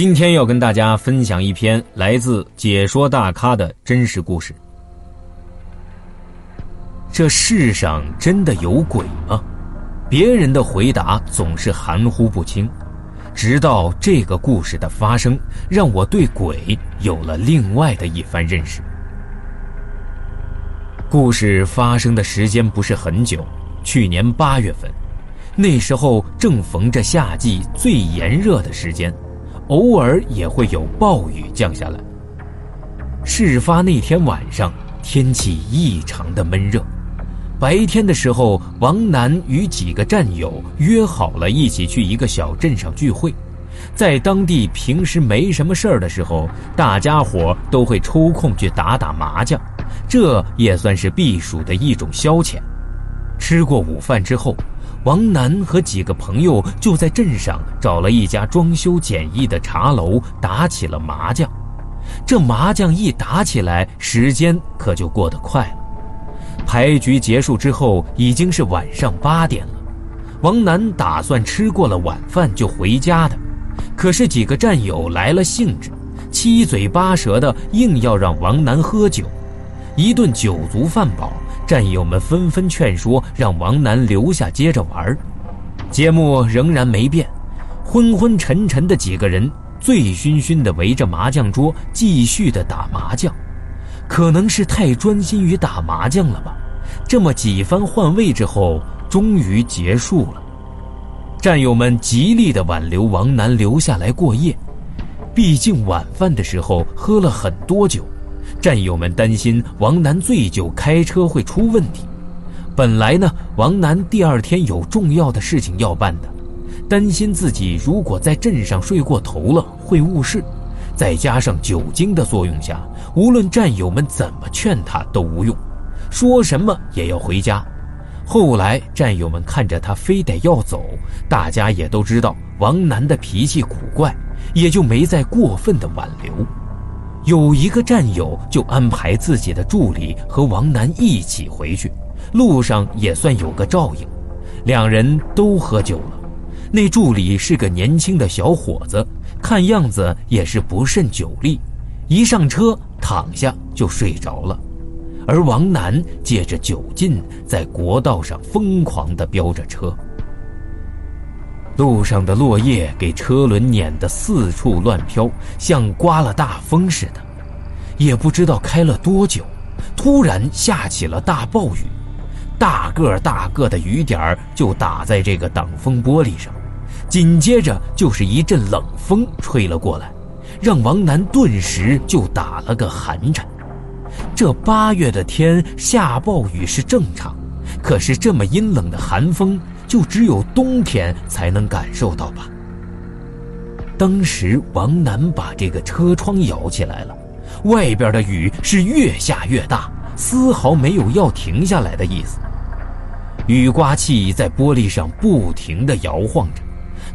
今天要跟大家分享一篇来自解说大咖的真实故事。这世上真的有鬼吗？别人的回答总是含糊不清，直到这个故事的发生，让我对鬼有了另外的一番认识。故事发生的时间不是很久，去年八月份，那时候正逢着夏季最炎热的时间。偶尔也会有暴雨降下来。事发那天晚上，天气异常的闷热。白天的时候，王楠与几个战友约好了一起去一个小镇上聚会。在当地平时没什么事儿的时候，大家伙都会抽空去打打麻将，这也算是避暑的一种消遣。吃过午饭之后。王楠和几个朋友就在镇上找了一家装修简易的茶楼，打起了麻将。这麻将一打起来，时间可就过得快了。牌局结束之后，已经是晚上八点了。王楠打算吃过了晚饭就回家的，可是几个战友来了兴致，七嘴八舌的硬要让王楠喝酒。一顿酒足饭饱。战友们纷纷劝说，让王楠留下接着玩。节目仍然没变，昏昏沉沉的几个人醉醺醺地围着麻将桌继续的打麻将。可能是太专心于打麻将了吧，这么几番换位之后，终于结束了。战友们极力地挽留王楠留下来过夜，毕竟晚饭的时候喝了很多酒。战友们担心王楠醉酒开车会出问题。本来呢，王楠第二天有重要的事情要办的，担心自己如果在镇上睡过头了会误事。再加上酒精的作用下，无论战友们怎么劝他都无用，说什么也要回家。后来战友们看着他非得要走，大家也都知道王楠的脾气古怪，也就没再过分的挽留。有一个战友就安排自己的助理和王楠一起回去，路上也算有个照应。两人都喝酒了，那助理是个年轻的小伙子，看样子也是不甚酒力，一上车躺下就睡着了。而王楠借着酒劲，在国道上疯狂地飙着车，路上的落叶给车轮碾得四处乱飘，像刮了大风似的。也不知道开了多久，突然下起了大暴雨，大个大个的雨点儿就打在这个挡风玻璃上，紧接着就是一阵冷风吹了过来，让王楠顿时就打了个寒颤。这八月的天下暴雨是正常，可是这么阴冷的寒风，就只有冬天才能感受到吧。当时王楠把这个车窗摇起来了。外边的雨是越下越大，丝毫没有要停下来的意思。雨刮器在玻璃上不停地摇晃着，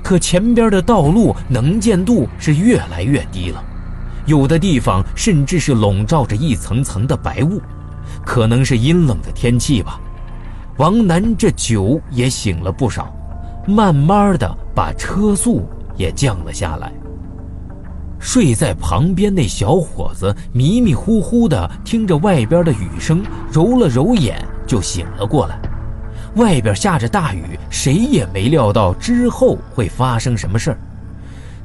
可前边的道路能见度是越来越低了，有的地方甚至是笼罩着一层层的白雾，可能是阴冷的天气吧。王楠这酒也醒了不少，慢慢的把车速也降了下来。睡在旁边那小伙子迷迷糊糊的听着外边的雨声，揉了揉眼就醒了过来。外边下着大雨，谁也没料到之后会发生什么事儿。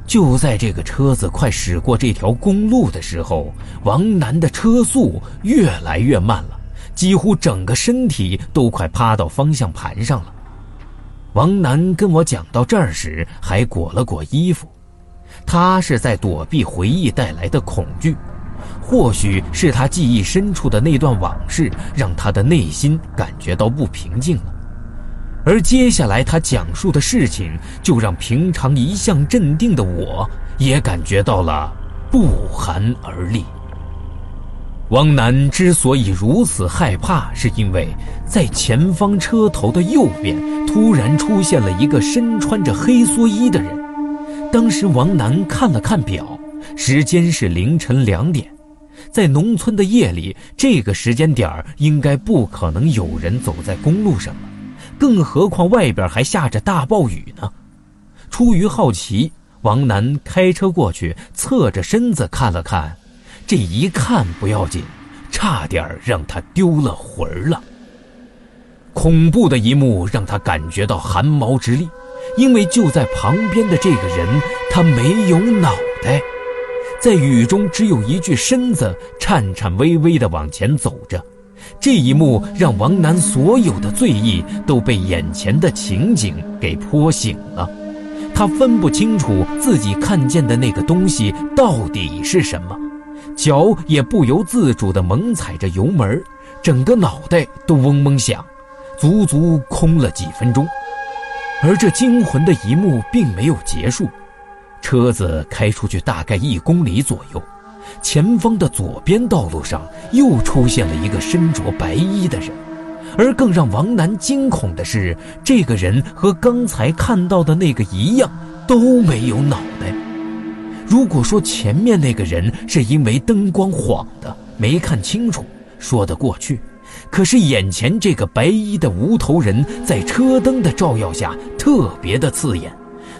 就在这个车子快驶过这条公路的时候，王楠的车速越来越慢了，几乎整个身体都快趴到方向盘上了。王楠跟我讲到这儿时，还裹了裹衣服。他是在躲避回忆带来的恐惧，或许是他记忆深处的那段往事让他的内心感觉到不平静了，而接下来他讲述的事情，就让平常一向镇定的我也感觉到了不寒而栗。王楠之所以如此害怕，是因为在前方车头的右边突然出现了一个身穿着黑蓑衣的人。当时王楠看了看表，时间是凌晨两点，在农村的夜里，这个时间点儿应该不可能有人走在公路上了，更何况外边还下着大暴雨呢。出于好奇，王楠开车过去，侧着身子看了看，这一看不要紧，差点让他丢了魂儿了。恐怖的一幕让他感觉到汗毛直立，因为就在旁边的这个人，他没有脑袋，在雨中只有一具身子颤颤巍巍地往前走着。这一幕让王楠所有的醉意都被眼前的情景给泼醒了。他分不清楚自己看见的那个东西到底是什么，脚也不由自主地猛踩着油门，整个脑袋都嗡嗡响，足足空了几分钟。而这惊魂的一幕并没有结束，车子开出去大概一公里左右。前方的左边道路上又出现了一个身着白衣的人，而更让王楠惊恐的是，这个人和刚才看到的那个一样，都没有脑。如果说前面那个人是因为灯光晃的没看清楚，说得过去，可是眼前这个白衣的无头人在车灯的照耀下特别的刺眼，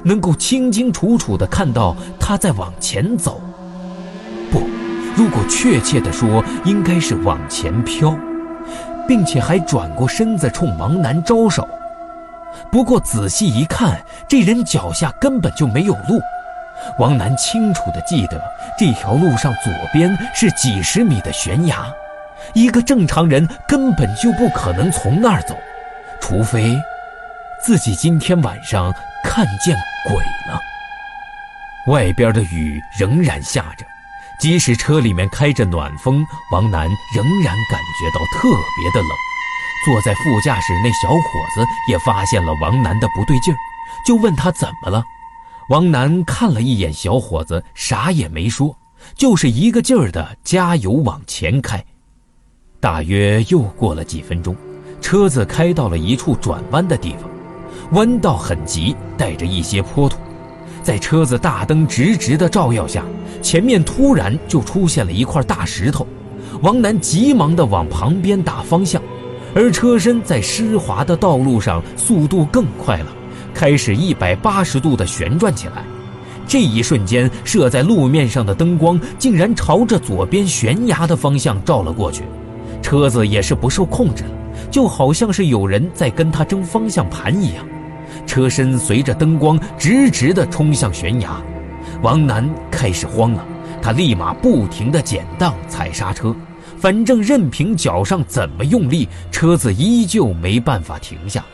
能够清清楚楚地看到他在往前走。不，如果确切的说，应该是往前飘，并且还转过身子冲王楠招手。不过仔细一看，这人脚下根本就没有路。王楠清楚地记得，这条路上左边是几十米的悬崖，一个正常人根本就不可能从那儿走，除非自己今天晚上看见鬼了。外边的雨仍然下着。即使车里面开着暖风，王楠仍然感觉到特别的冷。坐在副驾驶那小伙子也发现了王楠的不对劲儿，就问他怎么了。王楠看了一眼小伙子，啥也没说，就是一个劲儿的加油往前开。大约又过了几分钟，车子开到了一处转弯的地方，弯道很急，带着一些坡度。在车子大灯直直的照耀下，前面突然就出现了一块大石头，王楠急忙的往旁边打方向，而车身在湿滑的道路上速度更快了，开始一百八十度的旋转起来。这一瞬间，射在路面上的灯光竟然朝着左边悬崖的方向照了过去，车子也是不受控制了，就好像是有人在跟他争方向盘一样。车身随着灯光直直的冲向悬崖，王楠开始慌了，他立马不停的减档踩刹车，反正任凭脚上怎么用力，车子依旧没办法停下。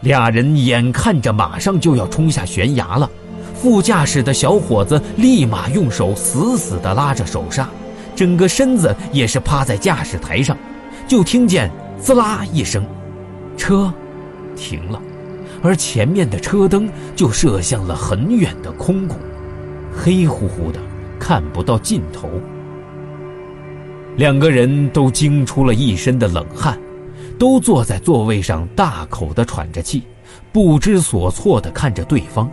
俩人眼看着马上就要冲下悬崖了，副驾驶的小伙子立马用手死死地拉着手刹，整个身子也是趴在驾驶台上，就听见滋啦一声，车停了。而前面的车灯就射向了很远的空谷，黑乎乎的，看不到尽头。两个人都惊出了一身的冷汗，都坐在座位上大口的喘着气，不知所措的看着对方。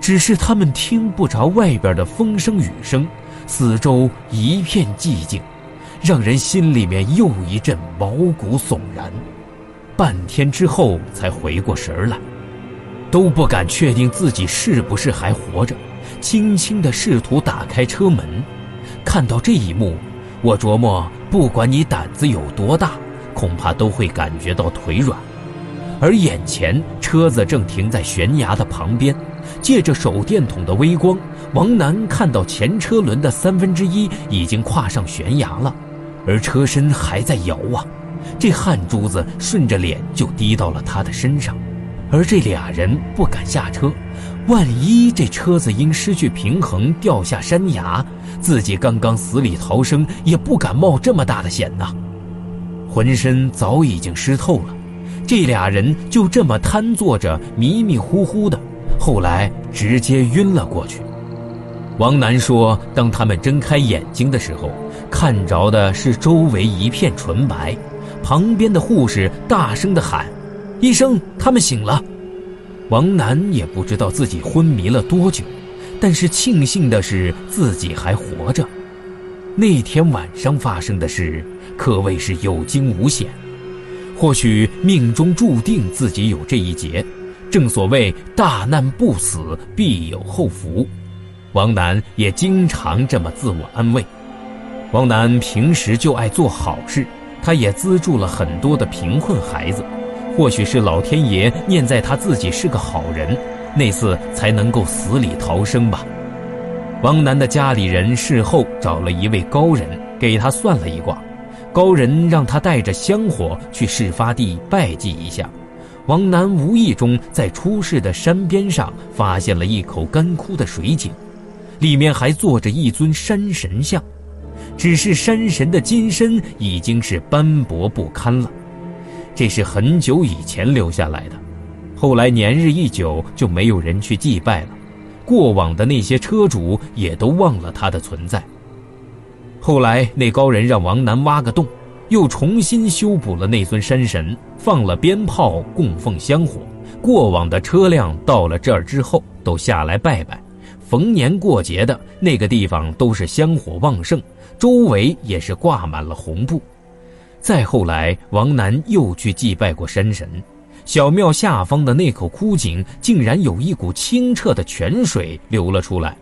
只是他们听不着外边的风声雨声，四周一片寂静，让人心里面又一阵毛骨悚然。半天之后才回过神来。都不敢确定自己是不是还活着，轻轻的试图打开车门。看到这一幕，我琢磨，不管你胆子有多大，恐怕都会感觉到腿软。而眼前车子正停在悬崖的旁边，借着手电筒的微光，王楠看到前车轮的三分之一已经跨上悬崖了，而车身还在摇啊，这汗珠子顺着脸就滴到了他的身上。而这俩人不敢下车，万一这车子因失去平衡掉下山崖，自己刚刚死里逃生也不敢冒这么大的险呐。浑身早已经湿透了，这俩人就这么瘫坐着，迷迷糊糊的，后来直接晕了过去。王楠说，当他们睁开眼睛的时候，看着的是周围一片纯白，旁边的护士大声的喊。医生，他们醒了。王楠也不知道自己昏迷了多久，但是庆幸的是自己还活着。那天晚上发生的事可谓是有惊无险，或许命中注定自己有这一劫，正所谓大难不死，必有后福。王楠也经常这么自我安慰。王楠平时就爱做好事，他也资助了很多的贫困孩子。或许是老天爷念在他自己是个好人，那次才能够死里逃生吧。王楠的家里人事后找了一位高人给他算了一卦，高人让他带着香火去事发地拜祭一下。王楠无意中在出事的山边上发现了一口干枯的水井，里面还坐着一尊山神像，只是山神的金身已经是斑驳不堪了。这是很久以前留下来的，后来年日一久就没有人去祭拜了，过往的那些车主也都忘了他的存在。后来那高人让王楠挖个洞，又重新修补了那尊山神，放了鞭炮供奉香火，过往的车辆到了这儿之后都下来拜拜，逢年过节的那个地方都是香火旺盛，周围也是挂满了红布。再后来，王楠又去祭拜过山神，小庙下方的那口枯井竟然有一股清澈的泉水流了出来。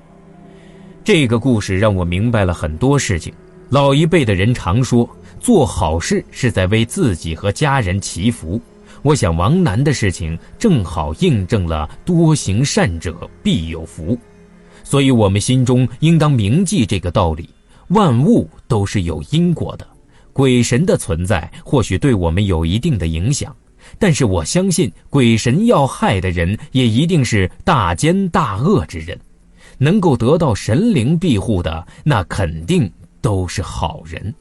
这个故事让我明白了很多事情。老一辈的人常说，做好事是在为自己和家人祈福。我想，王楠的事情正好印证了“多行善者必有福”，所以我们心中应当铭记这个道理：万物都是有因果的。鬼神的存在或许对我们有一定的影响，但是我相信鬼神要害的人也一定是大奸大恶之人，能够得到神灵庇护的那肯定都是好人。